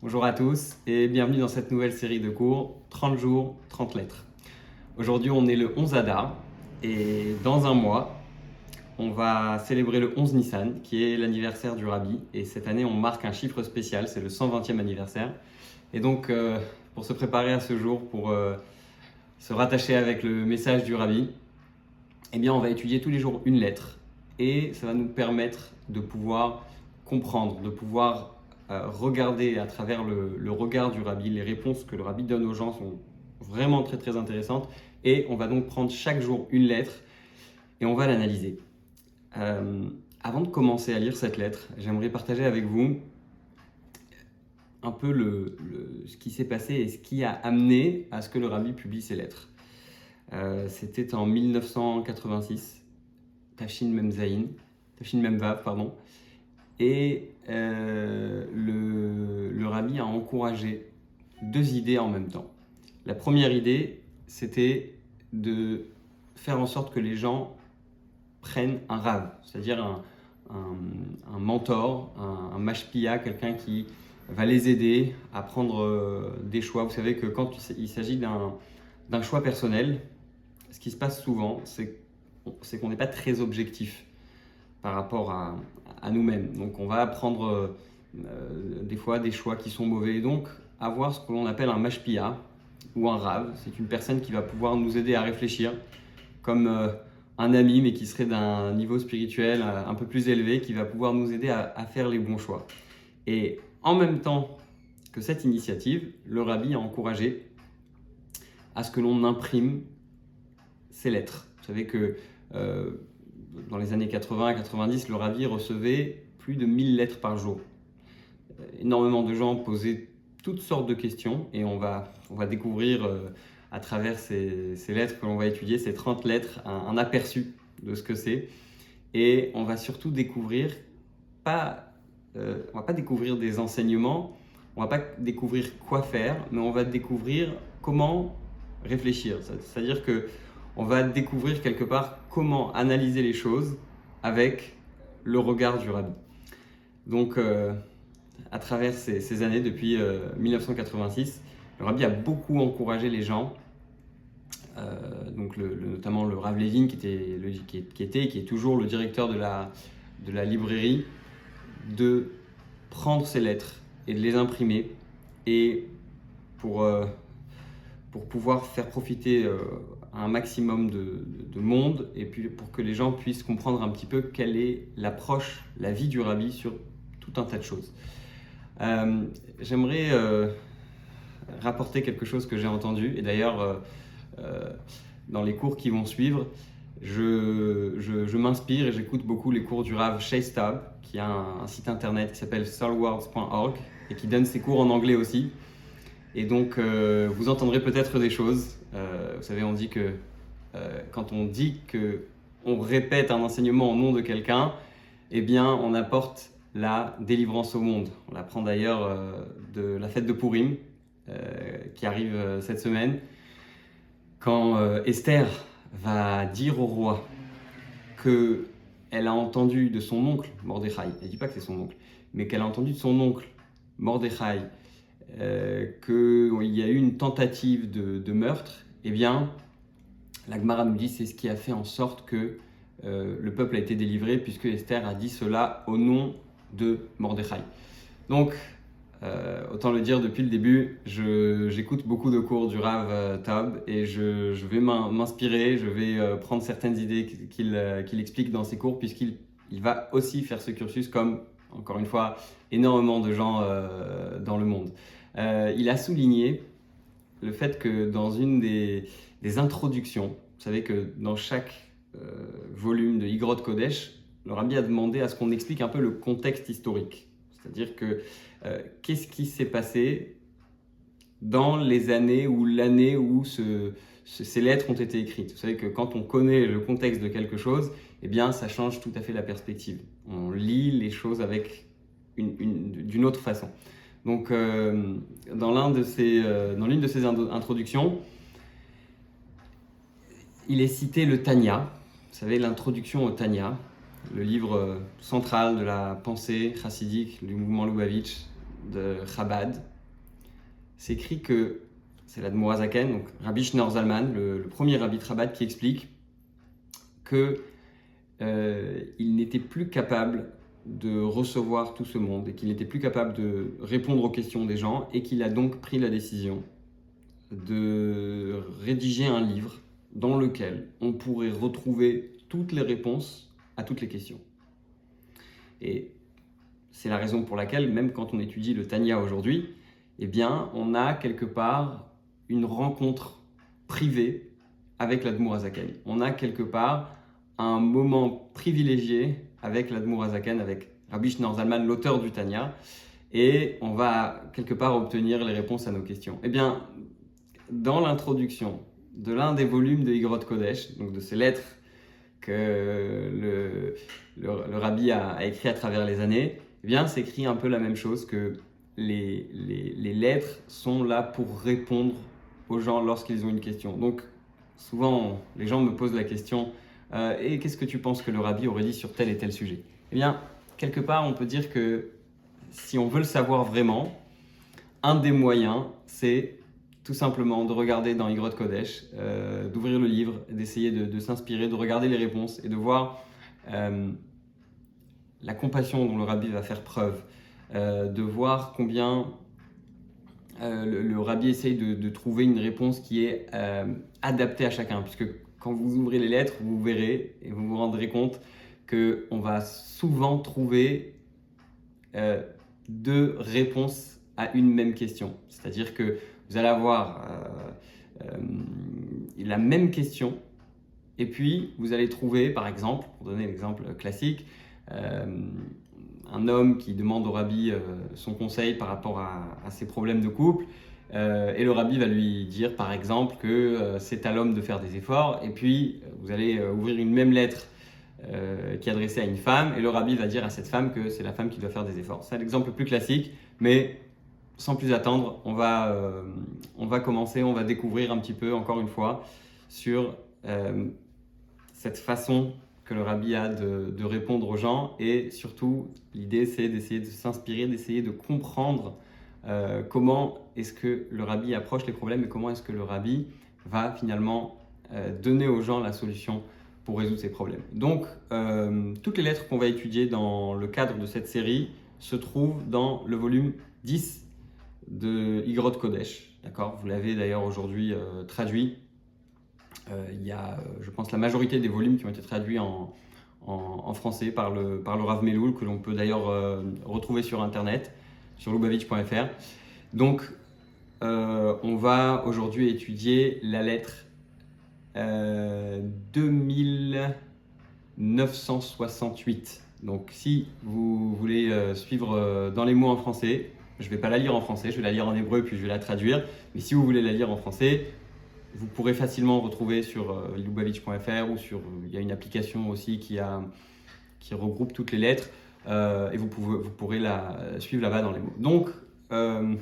Bonjour à tous et bienvenue dans cette nouvelle série de cours 30 jours, 30 lettres. Aujourd'hui on est le 11 Adar et dans un mois on va célébrer le 11 Nissan qui est l'anniversaire du Rabbi et cette année on marque un chiffre spécial, c'est le 120e anniversaire. Et donc euh, pour se préparer à ce jour, pour euh, se rattacher avec le message du Rabbi, eh bien on va étudier tous les jours une lettre et ça va nous permettre de pouvoir comprendre, de pouvoir regarder à travers le, regard du rabbi, les réponses que le rabbi donne aux gens sont vraiment très très intéressantes. Et on va donc prendre chaque jour une lettre et on va l'analyser. Euh, avant de commencer à lire cette lettre, j'aimerais partager avec vous un peu le, ce qui s'est passé et ce qui a amené à ce que le rabbi publie ses lettres. Euh, c'était en 1986, Tachin Memzaïn, Tachin Memvav, pardon. Et euh, le, le rabbi a encouragé deux idées en même temps. La première idée, c'était de faire en sorte que les gens prennent un rave, c'est-à-dire un, mentor, un, un mashpia, quelqu'un qui va les aider à prendre euh, des choix. Vous savez que quand il s'agit d'un choix personnel, ce qui se passe souvent, c'est qu'on n'est pas très objectif par rapport à, nous-mêmes. Donc on va prendre euh, euh, des fois des choix qui sont mauvais. Et donc avoir ce que l'on appelle un mashpia ou un rave, c'est une personne qui va pouvoir nous aider à réfléchir comme euh, un ami mais qui serait d'un niveau spirituel un peu plus élevé, qui va pouvoir nous aider à, faire les bons choix. Et en même temps que cette initiative, le rabbi a encouragé à ce que l'on imprime ces lettres. Vous savez que dans les années 80 90, le Ravi recevait plus de 1000 lettres par jour. Euh, énormément de gens posaient toutes sortes de questions et on va, on va découvrir euh, à travers ces, ces lettres que l'on va étudier, ces 30 lettres, un, aperçu de ce que c'est. Et on va surtout découvrir, pas, euh, on va pas découvrir des enseignements, on va pas découvrir quoi faire, mais on va découvrir comment réfléchir. C'est-à-dire que on va découvrir quelque part comment analyser les choses avec le regard du rabbi. Donc, euh, à travers ces, années, depuis 1986, euh, le rabbi a beaucoup encouragé les gens, euh, donc notamment le Rav Levin, qui était, qui, était et qui est toujours le directeur de la, de la librairie, de prendre ces lettres et de les imprimer et pour, pour pouvoir faire profiter un maximum de, monde et puis pour que les gens puissent comprendre un petit peu quelle est l'approche, la vie du rabbi sur tout un tas de choses. Euh, j'aimerais euh, rapporter quelque chose que j'ai entendu et d'ailleurs euh, dans les cours qui vont suivre, je, m'inspire et j'écoute beaucoup les cours du Rav Tab qui a un, site internet qui s'appelle soulworlds.org et qui donne ses cours en anglais aussi. Et donc, vous entendrez peut-être des choses euh, vous savez, on dit que euh, quand on dit que on répète un enseignement au nom de quelqu'un, eh bien, on apporte la délivrance au monde. On l'apprend d'ailleurs euh, de la fête de Purim, qui arrive cette semaine, quand Esther va dire au roi que elle a entendu de son oncle Mordechai, elle dit pas que c'est son oncle, mais qu'elle a entendu de son oncle Mordechai qu'il y a eu une tentative de, meurtre, eh bien, la Gemara nous dit c'est ce qui a fait en sorte que euh, le peuple a été délivré, puisque Esther a dit cela au nom de Mordechai. Donc, euh, autant le dire depuis le début, j'écoute beaucoup de cours du Rav Tab et je, vais m'inspirer, je vais prendre certaines idées qu'il explique dans ses cours, puisqu'il il va aussi faire ce cursus comme, encore une fois, énormément de gens dans le monde. Euh, il a souligné le fait que dans une des, introductions, vous savez que dans chaque euh, volume de Igrot Kodesh, le rabbi a demandé à ce qu'on explique un peu le contexte historique. C'est-à-dire que euh, qu'est-ce qui s'est passé dans les années ou l'année où ces lettres ont été écrites? Vous savez que quand on connaît le contexte de quelque chose, eh bien, ça change tout à fait la perspective. On lit les choses avec d'une autre façon. Donc, euh, dans l'une de, euh, de ces introductions, il est cité le Tanya. Vous savez, l'introduction au Tanya, le livre euh, central de la pensée chassidique du mouvement Lubavitch, de Chabad, c'est écrit que c'est la Mourazaken, donc Rabbi Shneur Zalman, le, premier rabbi de Chabad, qui explique que euh, il n'était plus capable de recevoir tout ce monde et qu'il n'était plus capable de répondre aux questions des gens et qu'il a donc pris la décision de rédiger un livre dans lequel on pourrait retrouver toutes les réponses à toutes les questions. Et c'est la raison pour laquelle, même quand on étudie le Tanya aujourd'hui, eh bien, on a quelque part une rencontre privée avec l'Admour. On a quelque part un moment privilégié avec l'Admour Azaken, avec Rabbi Shneur l'auteur du Tanya, et on va quelque part obtenir les réponses à nos questions. Eh bien, dans l'introduction de l'un des volumes de Igrot Kodesh, donc de ces lettres que le, rabbi a, a, écrit à travers les années, eh bien, c'est écrit un peu la même chose que les, les lettres sont là pour répondre aux gens lorsqu'ils ont une question. Donc, souvent, les gens me posent la question euh, Et qu'est-ce que tu penses que le rabbi aurait dit sur tel et tel sujet? Eh bien, quelque part, on peut dire que si on veut le savoir vraiment, un des moyens, c'est tout simplement de regarder dans Igrot Kodesh, euh, d'ouvrir le livre, d'essayer de, s'inspirer, de regarder les réponses et de voir euh, la compassion dont le rabbi va faire preuve, de voir combien le, rabbi essaye de, de, trouver une réponse qui est adaptée à chacun, puisque quand vous ouvrez les lettres, vous verrez et vous vous rendrez compte qu'on va souvent trouver euh, deux réponses à une même question. C'est-à-dire que vous allez avoir euh, euh, la même question et puis vous allez trouver, par exemple, pour donner l'exemple classique, un homme qui demande au rabbi son conseil par rapport à, à ses problèmes de couple euh, et le rabbi va lui dire par exemple que euh, c'est à l'homme de faire des efforts, et puis euh, vous allez ouvrir une même lettre qui est adressée à une femme, et le rabbi va dire à cette femme que c'est la femme qui doit faire des efforts. C'est l'exemple le plus classique, mais sans plus attendre, on va, on va commencer, on va découvrir un petit peu, encore une fois, sur cette façon que le rabbi a de répondre aux gens, et surtout, l'idée c'est d'essayer de s'inspirer, d'essayer de comprendre euh, comment est-ce que le rabbi approche les problèmes et comment est-ce que le rabbi va finalement euh, donner aux gens la solution pour résoudre ces problèmes. Donc, euh, toutes les lettres qu'on va étudier dans le cadre de cette série se trouvent dans le volume 10 de Igrot Kodesh. D'accord? Vous l'avez d'ailleurs aujourd'hui traduit. il y a, je pense, la majorité des volumes qui ont été traduits en, en, français par le, par le Rav Meloul, que l'on peut d'ailleurs retrouver sur Internet sur lubavitch.fr. Donc, euh, on va aujourd'hui étudier la lettre euh, 2968. Donc, si vous voulez euh, suivre euh, dans les mots en français, je ne vais pas la lire en français, je vais la lire en hébreu puis je vais la traduire. Mais si vous voulez la lire en français, vous pourrez facilement retrouver sur lubavitch.fr ou sur. Il y a une application aussi qui regroupe toutes les lettres. Euh, et vous, pourrez la suivre là-bas dans les mots. Donc, euh,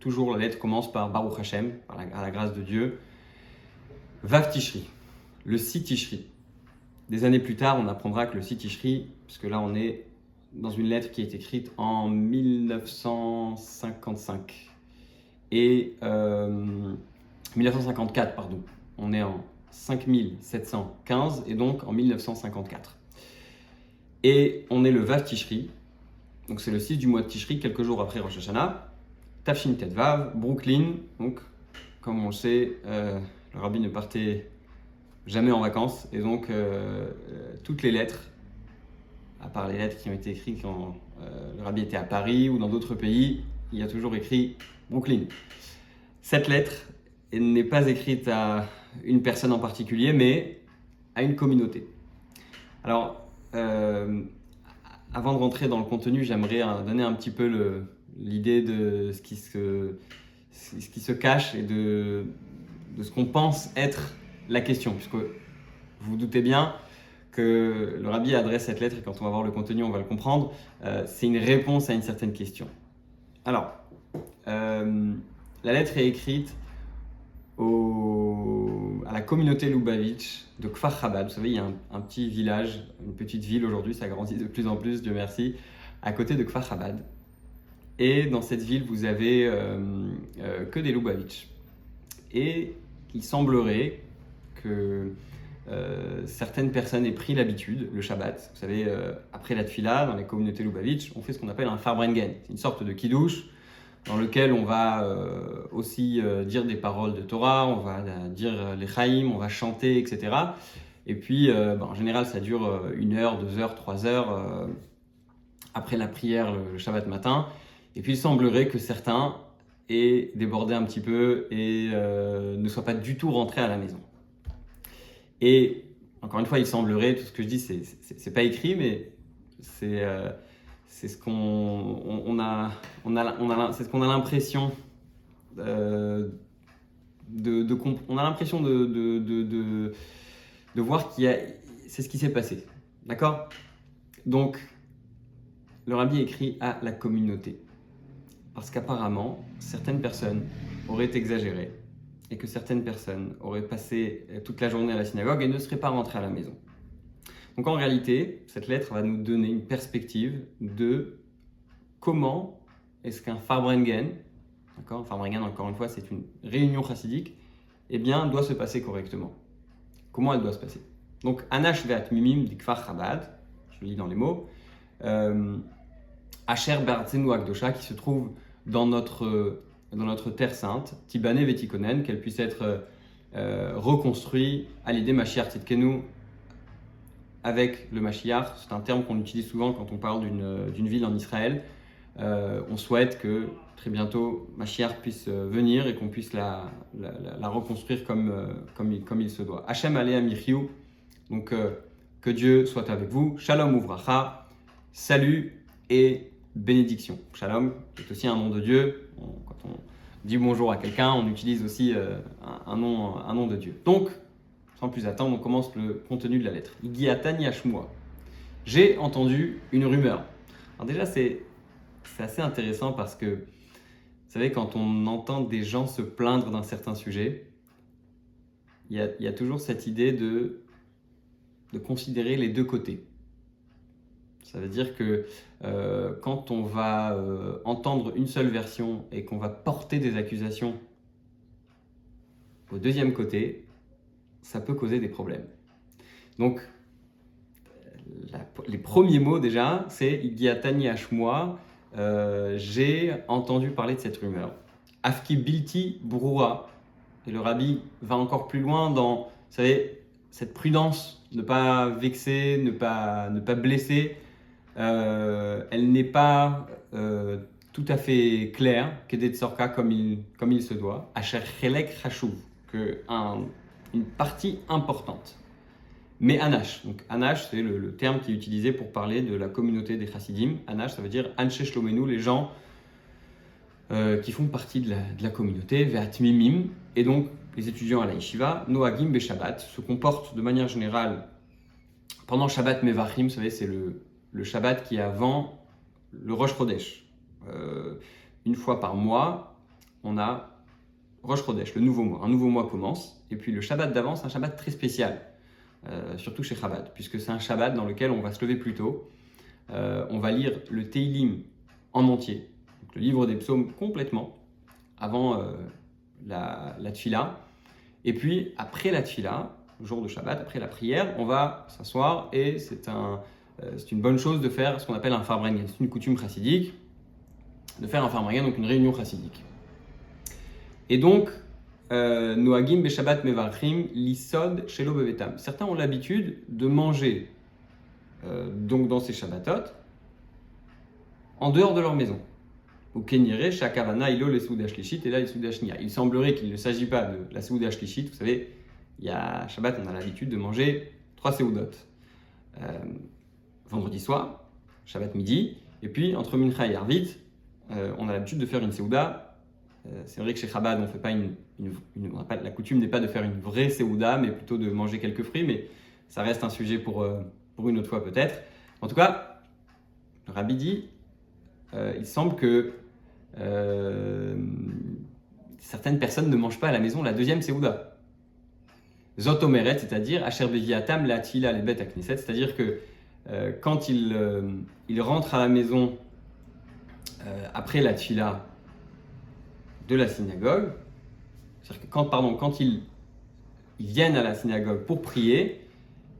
toujours la lettre commence par Baruch Hashem, à la grâce de Dieu. Vav Tishri, le 6 Tishri. Des années plus tard, on apprendra que le 6 Tishri, puisque là on est dans une lettre qui est écrite en 1955 et 1954, euh, pardon. On est en 5715 et donc en 1954. Et on est le Vav Tishri, donc c'est le 6 du mois de Tishri, quelques jours après Rosh Hashanah. Tafshin Vav, Brooklyn, donc comme on le sait, euh, le rabbi ne partait jamais en vacances, et donc euh, euh, toutes les lettres, à part les lettres qui ont été écrites quand le rabbi était à Paris ou dans d'autres pays, il y a toujours écrit Brooklyn. Cette lettre n'est pas écrite à une personne en particulier, mais à une communauté. Alors, euh, avant de rentrer dans le contenu, j'aimerais euh, donner un petit peu l'idée de ce qui, se, cache et de, ce qu'on pense être la question, puisque vous vous doutez bien que le rabbi adresse cette lettre et quand on va voir le contenu, on va le comprendre. Euh, c'est une réponse à une certaine question. Alors, la lettre est écrite au, la communauté Lubavitch de Kfar Chabad. Vous savez, il y a un, petit village, une petite ville aujourd'hui, ça grandit de plus en plus, Dieu merci, à côté de Kfar Chabad. Et dans cette ville, vous avez que des Lubavitch. Et il semblerait que certaines personnes aient pris l'habitude, le Shabbat, vous savez, après la tfila, dans les communautés Lubavitch, on fait ce qu'on appelle un farbrengen, une sorte de kiddush dans lequel on va euh, aussi euh, dire des paroles de Torah, on va euh, dire les chaïm, on va chanter, etc. Et puis, ben, en général, ça dure une heure, deux heures, trois heures après la prière le Shabbat matin. Et puis, il semblerait que certains aient débordé un petit peu et ne soient pas du tout rentrés à la maison. Et encore une fois, il semblerait, tout ce que je dis, c'est pas écrit, mais c'est c'est ce qu'on on, a, l'impression euh, de, voir qu'il c'est ce qui s'est passé, d'accord? Donc, le rabbi écrit à la communauté, parce qu'apparemment, certaines personnes auraient exagéré et que certaines personnes auraient passé toute la journée à la synagogue et ne seraient pas rentrées à la maison. Donc en réalité, cette lettre va nous donner une perspective de comment est-ce qu'un Farbrengen, d'accord, Farbrengen encore une fois c'est une réunion chassidique, eh bien doit se passer correctement. Comment elle doit se passer? Donc Anash Veat Mimim Dikfar Chabad, je lis dans les mots, euh, Asher Bertzenu Akdosha qui se trouve dans notre, dans notre terre sainte, Tibane Vetikonen, qu'elle puisse être euh, reconstruite à l'idée Mashiach Titkenu avec le Mashiach. C'est un terme qu'on utilise souvent quand on parle d'une euh, ville en Israël. Euh, on souhaite que très bientôt Mashiach puisse euh, venir et qu'on puisse la, la, reconstruire comme, comme, il se doit. Hachem Alea Michiou, donc que Dieu soit avec vous. Shalom Uvracha, salut et bénédiction. Shalom c'est aussi un nom de Dieu. quand on dit bonjour à quelqu'un, on utilise aussi un, un, nom, un nom de Dieu. Donc, sans plus attendre, on commence le contenu de la lettre. J'ai entendu une rumeur. Alors déjà, c'est assez intéressant parce que, vous savez, quand on entend des gens se plaindre d'un certain sujet, il y, a, toujours cette idée de, de considérer les deux côtés. Ça veut dire que euh, quand on va euh, entendre une seule version et qu'on va porter des accusations au deuxième côté, ça peut causer des problèmes. Donc, les premiers mots déjà, c'est Igiatani Hashmoa, euh, j'ai entendu parler de cette rumeur. Afki Bilti. Et le rabbi va encore plus loin dans, vous savez, cette prudence, ne pas vexer, ne pas, ne pas blesser. Euh, elle n'est pas euh, tout à fait claire, qu'Edet Sorka comme il, comme il se doit. Asher Chelek Hashuv, que un une partie importante. Mais Anash, donc Anash, c'est le, terme qui est utilisé pour parler de la communauté des Chassidim. Anash, ça veut dire Anshe Shlomenu, les gens euh, qui font partie de la, communauté, Veat Mimim, et donc les étudiants à la Yeshiva, Noagim Be Shabbat, se comportent de manière générale pendant Shabbat Mevachim, vous savez, c'est le, le Shabbat qui est avant le Rosh Chodesh. Euh, une fois par mois, on a Rosh Chodesh, le nouveau mois. Un nouveau mois commence. Et puis le Shabbat d'avant, c'est un Shabbat très spécial, euh, surtout chez Chabad, puisque c'est un Shabbat dans lequel on va se lever plus tôt. Euh, on va lire le Teilim en entier, le livre des psaumes complètement, avant euh, la, la. Et puis après la tfila, jour de Shabbat, après la prière, on va s'asseoir et c'est un, une bonne chose de faire ce qu'on appelle un farbrengen. C'est une coutume chassidique de faire un farbrengen, donc une réunion chassidique. Et donc, euh, Noagim Beshabbat Mevarchim Lisod Shelo Bevetam. Certains ont l'habitude de manger euh, donc dans ces Shabbatot en dehors de leur maison. Au Kenire, Shakavana, Ilo, les Soudashlichit et là les Soudashnia. Il semblerait qu'il ne s'agit pas de la Soudashlichit. Vous savez, il y a Shabbat, on a l'habitude de manger trois Seudot. Euh, vendredi soir, Shabbat midi, et puis entre Mincha et Arvit, on a l'habitude de faire une Seuda euh, c'est vrai que chez Chabad, on fait pas une, la coutume n'est pas de faire une vraie Seouda, mais plutôt de manger quelques fruits, mais ça reste un sujet pour, euh, pour une autre fois peut-être. En tout cas, le rabbi dit, euh, il semble que certaines personnes ne mangent pas à la maison la deuxième Seouda. Zotomeret, c'est-à-dire Asher Beviatam la Tila les bêtes à Knesset, c'est-à-dire que quand il, rentre à la maison euh, après la tfila de la synagogue, c'est-à-dire que quand, pardon, quand ils, viennent à la synagogue pour prier,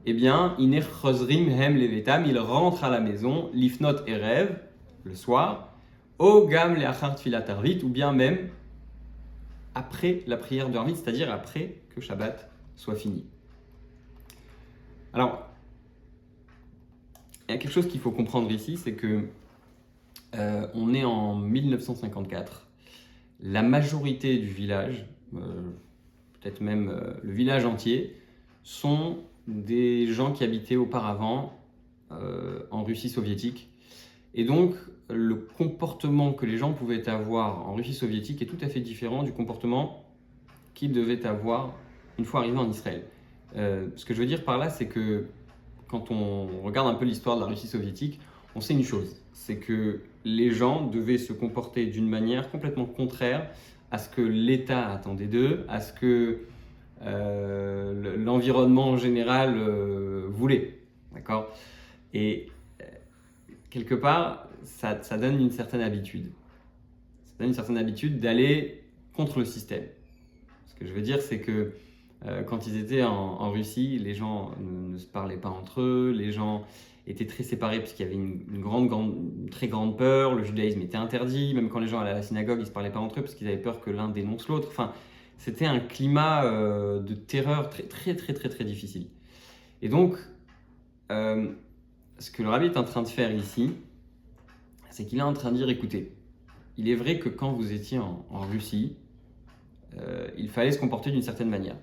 eh bien, levetam, ils rentrent à la maison, lifnot erev, le soir, o gam leachar tfilat arvit, ou bien même après la prière de c'est-à-dire après que Shabbat soit fini. Alors, il y a quelque chose qu'il faut comprendre ici, c'est que euh, on est en 1954. La majorité du village, euh, peut-être même euh, le village entier, sont des gens qui habitaient auparavant en Russie soviétique. Et donc, le comportement que les gens pouvaient avoir en Russie soviétique est tout à fait différent du comportement qu'ils devaient avoir une fois arrivés en Israël. ce que je veux dire par là, c'est que quand on regarde un peu l'histoire de la Russie soviétique, on sait une chose, c'est que les gens devaient se comporter d'une manière complètement contraire à ce que l'État attendait d'eux, à ce que euh, l'environnement en général euh, voulait. D'accord? Et euh, quelque part, ça, donne une certaine habitude. Ça donne une certaine habitude d'aller contre le système. Ce que je veux dire, c'est que quand ils étaient en, Russie, les gens ne, se parlaient pas entre eux, les gens étaient très séparés puisqu'il y avait une, grande, très grande peur, le judaïsme était interdit, même quand les gens allaient à la synagogue, ils se parlaient pas entre eux parce qu'ils avaient peur que l'un dénonce l'autre. Enfin, c'était un climat euh, de terreur très, très, très, très, très difficile. Et donc, euh, ce que le rabbi est en train de faire ici, c'est qu'il est en train de dire, écoutez, il est vrai que quand vous étiez en, Russie, euh, il fallait se comporter d'une certaine manière.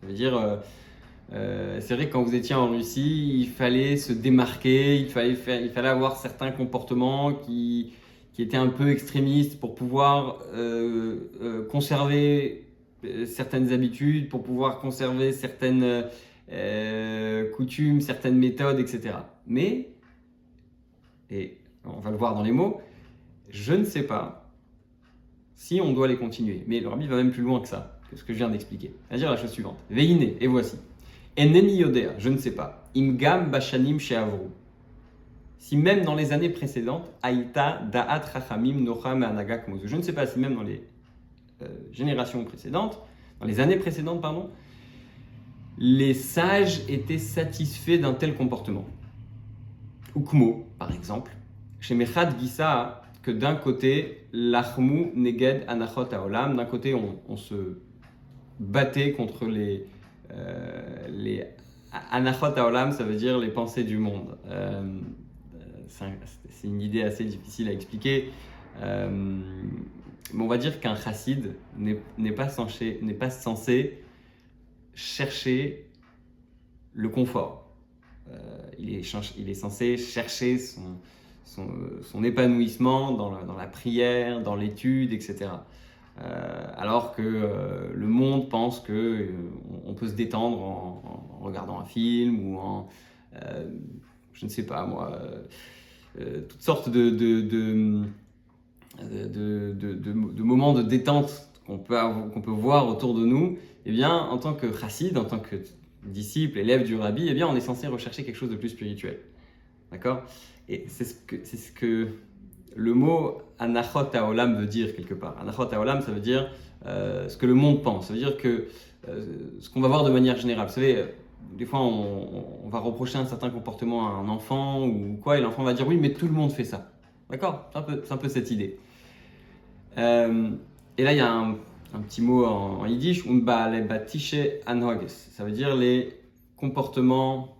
Ça veut dire, euh, c'est vrai que quand vous étiez en Russie, il fallait se démarquer, il fallait, faire, il fallait avoir certains comportements qui, étaient un peu extrémistes pour pouvoir euh, euh, conserver certaines habitudes, pour pouvoir conserver certaines coutumes, certaines méthodes, etc. Mais, et on va le voir dans les mots, je ne sais pas si on doit les continuer. Mais le rabbi va même plus loin que ça, que ce que je viens d'expliquer. C'est-à-dire la chose suivante. Veine, et voici. Eneni yodea, je ne sais pas. Imgam bashanim sheavru. Si même dans les années précédentes, Aïta da'at rachamim nocham anagak Je ne sais pas si même dans les euh, générations précédentes, dans les années précédentes, pardon, les sages étaient satisfaits d'un tel comportement. Ukmo, par exemple, chez Mechad Gisa, que d'un côté, l'achmu neged anachot haolam, d'un côté on, se battait contre les, les anachot haolam, ça veut dire les pensées du monde. Euh, c'est une idée assez difficile à expliquer. Euh, mais on va dire qu'un chassid n'est pas, censé, chercher le confort. il, est, censé chercher son, épanouissement dans la, prière, dans l'étude, etc. Euh, alors que euh, le monde pense que euh, on peut se détendre en, regardant un film ou en, je ne sais pas moi, toutes sortes de, de, de, moments de détente qu'on peut, qu'on peut voir autour de nous, eh bien, en tant que chassid, en tant que disciple, élève du rabbi, eh bien, on est censé rechercher quelque chose de plus spirituel. D'accord? Et c'est ce que, c'est ce que le mot anachot haolam veut dire quelque part. Anachot haolam, ça veut dire euh, ce que le monde pense. Ça veut dire que euh, ce qu'on va voir de manière générale. Vous savez, euh, des fois, on, va reprocher un certain comportement à un enfant ou quoi, et l'enfant va dire oui, mais tout le monde fait ça. D'accord? C'est un, peu cette idée. et là, il y a un, petit mot en, yiddish, batishe Ça veut dire les comportements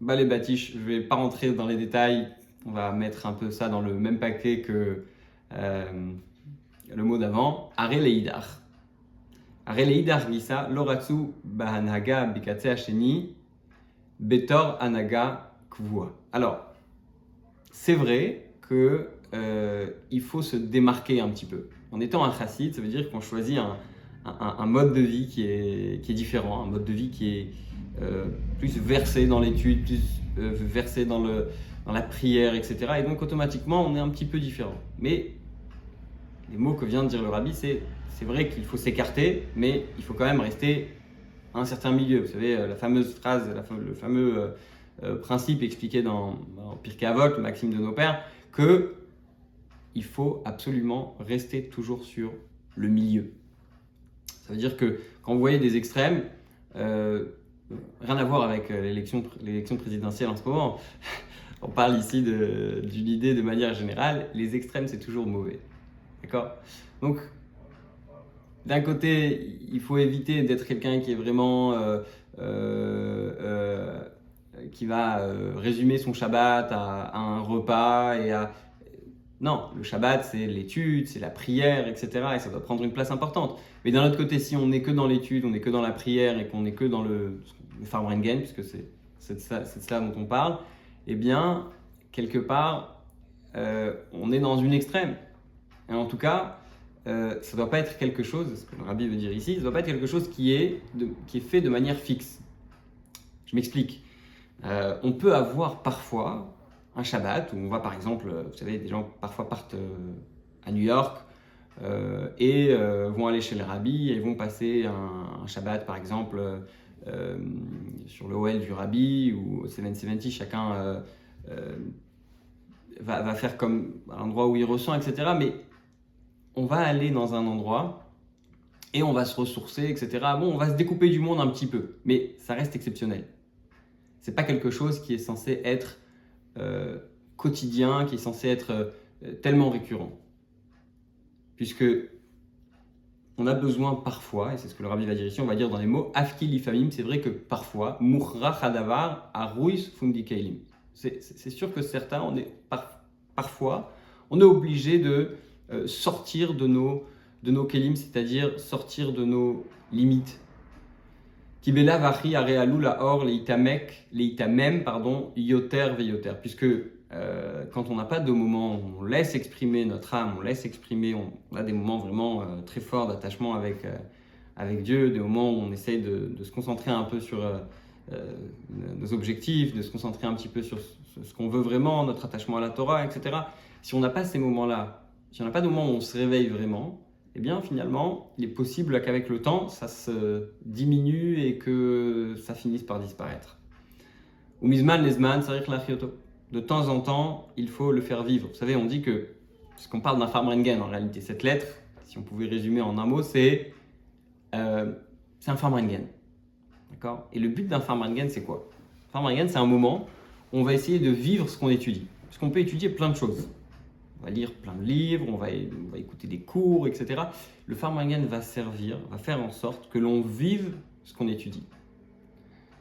balebatish. Je ne vais pas rentrer dans les détails on va mettre un peu ça dans le même paquet que euh, le mot d'avant. Are leidar. Are leidar gisa loratsu bahanaga bikatse hasheni betor anaga kvua. Alors, c'est vrai que euh, il faut se démarquer un petit peu. En étant un chassid, ça veut dire qu'on choisit un, mode de vie qui est, différent, un mode de vie qui est euh, plus versé dans l'étude, plus versé dans le, dans la prière, etc. Et donc automatiquement, on est un petit peu différent. Mais les mots que vient de dire le rabbi, c'est c'est vrai qu'il faut s'écarter, mais il faut quand même rester à un certain milieu. Vous savez, la fameuse phrase, le fameux euh, euh, principe expliqué dans, dans Pirkei Avot, Maxime de nos pères, que il faut absolument rester toujours sur le milieu. Ça veut dire que quand vous voyez des extrêmes, euh, rien à voir avec euh, l'élection présidentielle en ce moment, on parle ici d'une idée de manière générale, les extrêmes c'est toujours mauvais. D'accord? Donc, d'un côté, il faut éviter d'être quelqu'un qui est vraiment. Euh, qui va résumer son Shabbat à, un repas et à, non, le Shabbat, c'est l'étude, c'est la prière, etc. Et ça doit prendre une place importante. Mais d'un autre côté, si on n'est que dans l'étude, on n'est que dans la prière et qu'on n'est que dans le, le puisque c'est de, ça, dont on parle, eh bien, quelque part, euh, on est dans une extrême. Et en tout cas, euh, ça ne doit pas être quelque chose, ce que le rabbi veut dire ici, ça ne doit pas être quelque chose qui est, qui est fait de manière fixe. Je m'explique. Euh, on peut avoir parfois un Shabbat où on va par exemple, vous savez, des gens parfois partent à New York et vont aller chez le rabbi et vont passer un, Shabbat par exemple sur le OL du rabbi ou au 770, chacun va, va, faire comme à l'endroit où il ressent, etc. Mais on va aller dans un endroit et on va se ressourcer, etc. Bon, on va se découper du monde un petit peu, mais ça reste exceptionnel. C'est pas quelque chose qui est censé être euh, quotidien qui est censé être euh, tellement récurrent. Puisque on a besoin parfois, et c'est ce que le rabbi va dire ici, on va dire dans les mots afkil ifamim, c'est vrai que parfois, murra chadavar aruis fundi C'est sûr que certains, on est parfois, on est obligé de euh, sortir de nos, de nos kelim, c'est-à-dire sortir de nos limites, Kibela vachi la or leitamek, leitamem, pardon, yoter veyoter. Puisque euh, quand on n'a pas de moments où on laisse exprimer notre âme, on laisse exprimer, on, a des moments vraiment euh, très forts d'attachement avec, euh, avec Dieu, des moments où on essaye de, se concentrer un peu sur nos objectifs, de se concentrer un petit peu sur ce, qu'on veut vraiment, notre attachement à la Torah, etc. Si on n'a pas ces moments-là, si on n'a pas de moments où on se réveille vraiment, eh bien finalement, il est possible qu'avec le temps, ça se diminue et que ça finisse par disparaître. Ou misman lesman, De temps en temps, il faut le faire vivre. Vous savez, on dit que, qu'on parle d'un farmringen en réalité, cette lettre, si on pouvait résumer en un mot, c'est euh, un farmringen. D'accord? Et le but d'un farmringen, c'est quoi? Farmringen, c'est un moment où on va essayer de vivre ce qu'on étudie. Parce qu'on peut étudier plein de choses on va lire plein de livres, on va, écouter des cours, etc. Le Farmangan va servir, va faire en sorte que l'on vive ce qu'on étudie.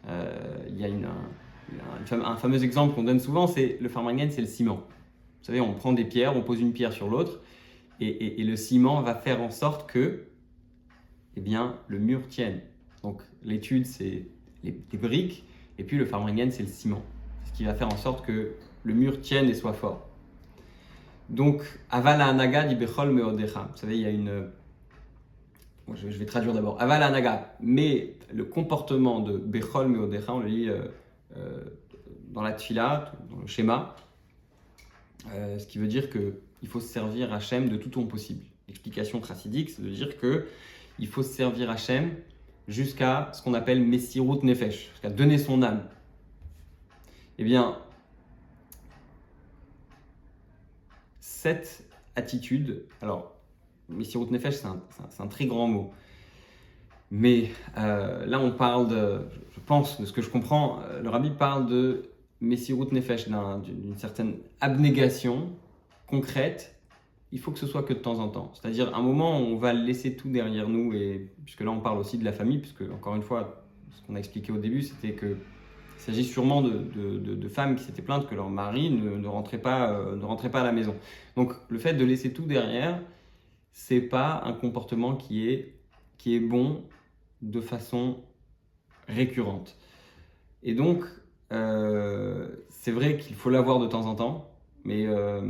Euh, il y a un, fameux exemple qu'on donne souvent, c'est le Farmangan, c'est le ciment. Vous savez, on prend des pierres, on pose une pierre sur l'autre, et, le ciment va faire en sorte que eh bien, le mur tienne. Donc l'étude, c'est les, briques, et puis le Farmangan, c'est le ciment. Ce qui va faire en sorte que le mur tienne et soit fort. Donc, Avala Anaga dit Bechol Meodecha. Vous savez, il y a une. je, vais traduire d'abord. Avala Anaga, mais le comportement de Bechol Meodecha, on le lit euh, dans la Tfila, dans le schéma, euh, ce qui veut dire qu'il faut se servir Hachem de tout ton possible. L'explication chassidique, c'est de dire que il faut se servir Hachem jusqu'à ce qu'on appelle Messirut Nefesh, jusqu'à donner son âme. Eh bien, cette attitude, alors, Messirut Nefesh, c'est un, très grand mot. Mais euh, là, on parle de, je pense, de ce que je comprends, euh, le rabbi parle de Messirut Nefesh, d'une certaine abnégation concrète. Il faut que ce soit que de temps en temps. C'est-à-dire un moment où on va laisser tout derrière nous, et puisque là on parle aussi de la famille, puisque encore une fois, ce qu'on a expliqué au début, c'était que il s'agit sûrement de, femmes qui s'étaient plaintes que leur mari ne, rentrait pas, euh, ne rentrait pas à la maison. Donc le fait de laisser tout derrière, c'est pas un comportement qui est, qui est bon de façon récurrente. Et donc, euh, c'est vrai qu'il faut l'avoir de temps en temps, mais euh,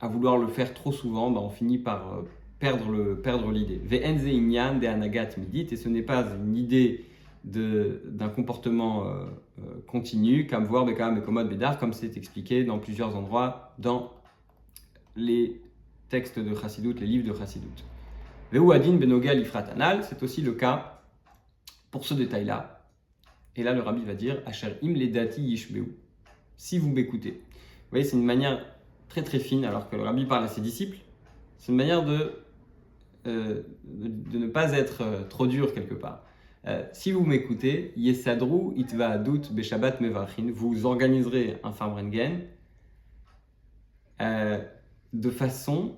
à vouloir le faire trop souvent, bah, on finit par perdre l'idée. Perdre inyan de anagat midit, et ce n'est pas une idée d'un comportement euh, euh, continu, comme voir Bekam et Komod Bédar, comme c'est expliqué dans plusieurs endroits dans les textes de Chassidut, les livres de Chassidut. Benogal Ifratanal, c'est aussi le cas pour ce détail-là. Et là, le rabbi va dire Asher im ledati yishbeu, si vous m'écoutez. Vous voyez, c'est une manière très très fine, alors que le rabbi parle à ses disciples, c'est une manière de, euh, de, ne pas être euh, trop dur quelque part. Euh, si vous m'écoutez, Yesadru itva adut beshabat mevachin, vous organiserez un farmrengen de façon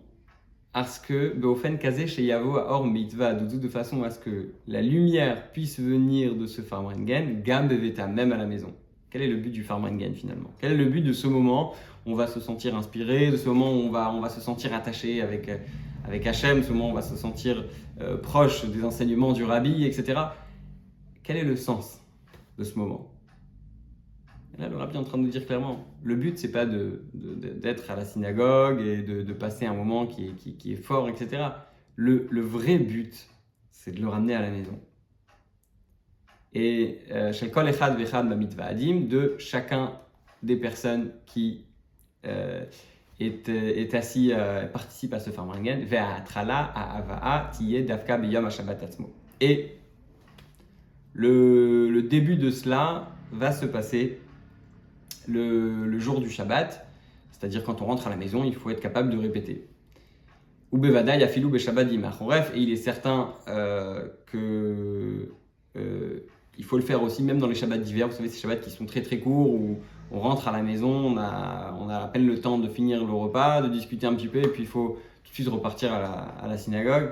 à ce que Beofen Kazé chez Yavo Or Mitva de façon à ce que la lumière puisse venir de ce farmrengen, gam beveta, même à la maison. Quel est le but du farmrengen finalement? Quel est le but de ce moment où on va se sentir inspiré, de ce moment où on va, on va se sentir attaché avec, avec Hachem, ce moment où on va se sentir euh, proche des enseignements du rabbi, etc. Quel est le sens de ce moment? Là, le rabbi est en train de nous dire clairement, le but, c'est pas d'être à la synagogue et de, passer un moment qui est, qui, est fort, etc. Le, le, vrai but, c'est de le ramener à la maison. Et euh, chez Kol Echad Vechad Adim, de chacun des personnes qui euh, est, est, assis, participe à ce Farmangen, Ve'atrala A'ava'a Tiye Davka Shabbat Et le, le début de cela va se passer le, jour du Shabbat, c'est-à-dire quand on rentre à la maison, il faut être capable de répéter. Et il est certain euh, que euh, il faut le faire aussi, même dans les Shabbats d'hiver. Vous savez, ces Shabbats qui sont très très courts, où on rentre à la maison, on a, on a à peine le temps de finir le repas, de discuter un petit peu, et puis il faut tout de suite repartir à la, à la synagogue.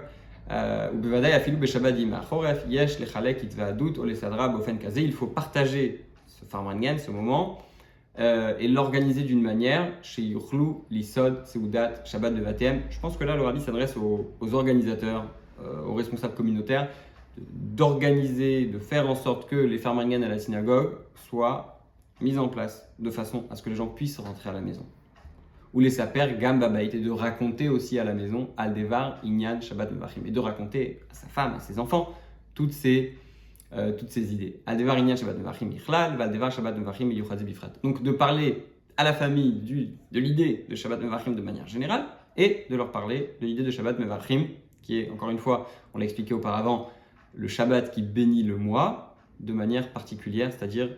Il faut partager ce farmangan, ce moment, euh, et l'organiser d'une manière chez Yuchlu, Lisod, Seudat, Shabbat de Vatem. Je pense que là, le rabbi s'adresse aux, organisateurs, euh, aux responsables communautaires, d'organiser, de faire en sorte que les farmangan à la synagogue soient mis en place de façon à ce que les gens puissent rentrer à la maison. Ou les saper Gamba et de raconter aussi à la maison Aldevar, Inyan, Shabbat Mevachim, et de raconter à sa femme, à ses enfants, toutes ces euh, toutes ces idées. Donc de parler à la famille de l'idée de Shabbat Mevachim de manière générale et de leur parler de l'idée de Shabbat Mevachim, qui est, encore une fois, on l'a expliqué auparavant, le Shabbat qui bénit le mois de manière particulière, c'est-à-dire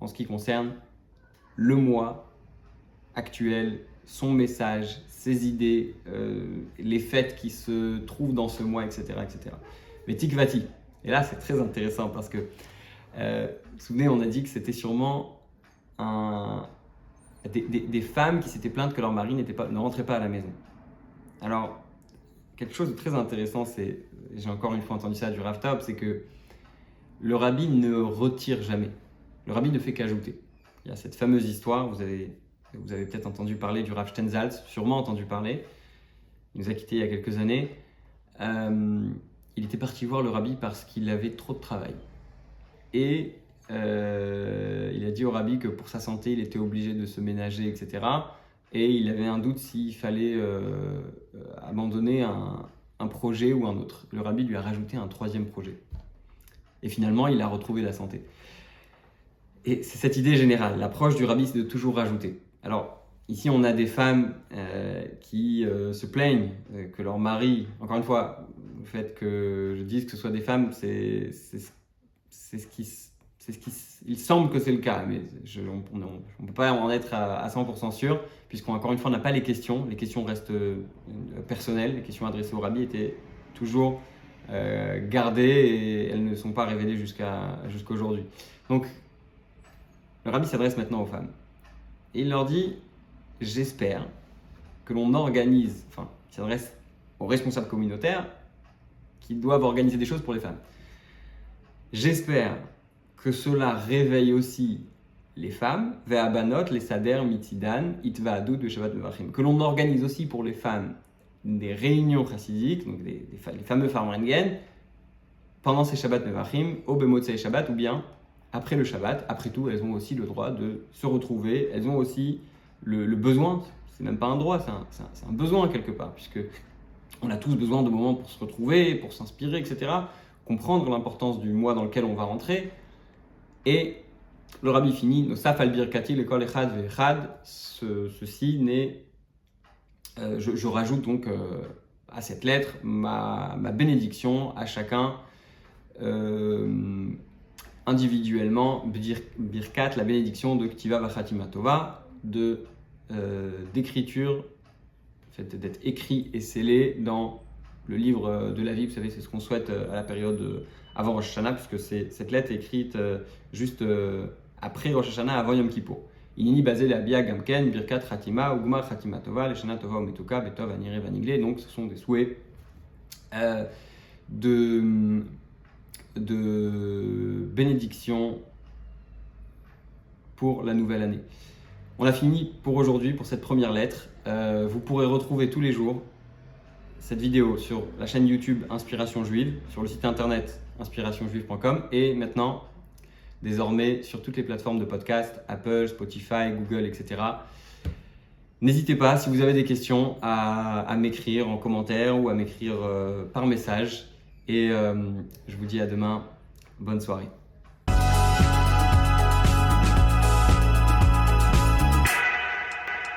en ce qui concerne le mois actuel, son message, ses idées, euh, les fêtes qui se trouvent dans ce mois, etc. etc. Mais Tikvati, et là, c'est très intéressant parce que, euh, souvenez, on a dit que c'était sûrement des, femmes qui s'étaient plaintes que leur mari pas, ne rentrait pas à la maison. Alors, quelque chose de très intéressant, c'est, j'ai encore une fois entendu ça du Rav c'est que le rabbi ne retire jamais. Le rabbi ne fait qu'ajouter. Il y a cette fameuse histoire, vous avez, vous avez peut-être entendu parler du Rav Stenzalz, sûrement entendu parler. Il nous a quittés il y a quelques années. Euh, il était parti voir le rabbi parce qu'il avait trop de travail. Et euh, il a dit au rabbi que pour sa santé, il était obligé de se ménager, etc. Et il avait un doute s'il fallait euh, abandonner un, projet ou un autre. Le rabbi lui a rajouté un troisième projet. Et finalement, il a retrouvé la santé. Et c'est cette idée générale. L'approche du rabbi, c'est de toujours rajouter. Alors, Ici, on a des femmes euh, qui se plaignent que leur mari, encore une fois, le fait que je dise que ce soit des femmes, c'est ce qui. Ce qui il semble que c'est le cas, mais on ne peut pas en être à, 100% sûr, puisqu'encore une fois, on n'a pas les questions. Les questions restent euh, personnelles. Les questions adressées au rabbi étaient toujours euh, gardées et elles ne sont pas révélées jusqu'à aujourd'hui. Donc, le rabbi s'adresse maintenant aux femmes. Et il leur dit J'espère que l'on organise, enfin, il s'adresse aux responsables communautaires, qui doivent organiser des choses pour les femmes. J'espère que cela réveille aussi les femmes, Ve'abanot, les Sader, Mitidan, Itva de Shabbat Mevachim. Que l'on organise aussi pour les femmes des réunions chassidiques, donc des, les fameux Farmrengen, pendant ces Shabbat Mevachim, au Bemotzei Shabbat, ou bien après le Shabbat. Après tout, elles ont aussi le droit de se retrouver, elles ont aussi le, besoin, c'est même pas un droit, c'est un, besoin quelque part, puisque on a tous besoin de moments pour se retrouver, pour s'inspirer, etc. Comprendre l'importance du mois dans lequel on va rentrer. Et le rabbi finit, Nosaf al birkati l'école echad ve'echad, ceci n'est. Euh, je, rajoute donc euh, à cette lettre ma, bénédiction à chacun euh, individuellement, birkat, la bénédiction de Ktiva Vachatima Tova, de d'être écrit et scellé dans le livre de la vie. Vous savez, c'est ce qu'on souhaite à la période avant Rosh Hashanah, puisque cette lettre est écrite juste après Rosh Hashanah, avant Yom Kippur. Inini basé la Gamken, Birkat Khatima, Ugmar Khatima Tova, Leshana Tova Ometuka, Betov Anire. Donc ce sont des souhaits euh, de, de bénédiction pour la nouvelle année. On a fini pour aujourd'hui, pour cette première lettre. Euh, vous pourrez retrouver tous les jours cette vidéo sur la chaîne YouTube Inspiration Juive, sur le site internet inspirationjuive.com et maintenant désormais sur toutes les plateformes de podcast, Apple, Spotify, Google, etc. N'hésitez pas, si vous avez des questions, à, m'écrire en commentaire ou à m'écrire euh, par message. Et euh, je vous dis à demain. Bonne soirée.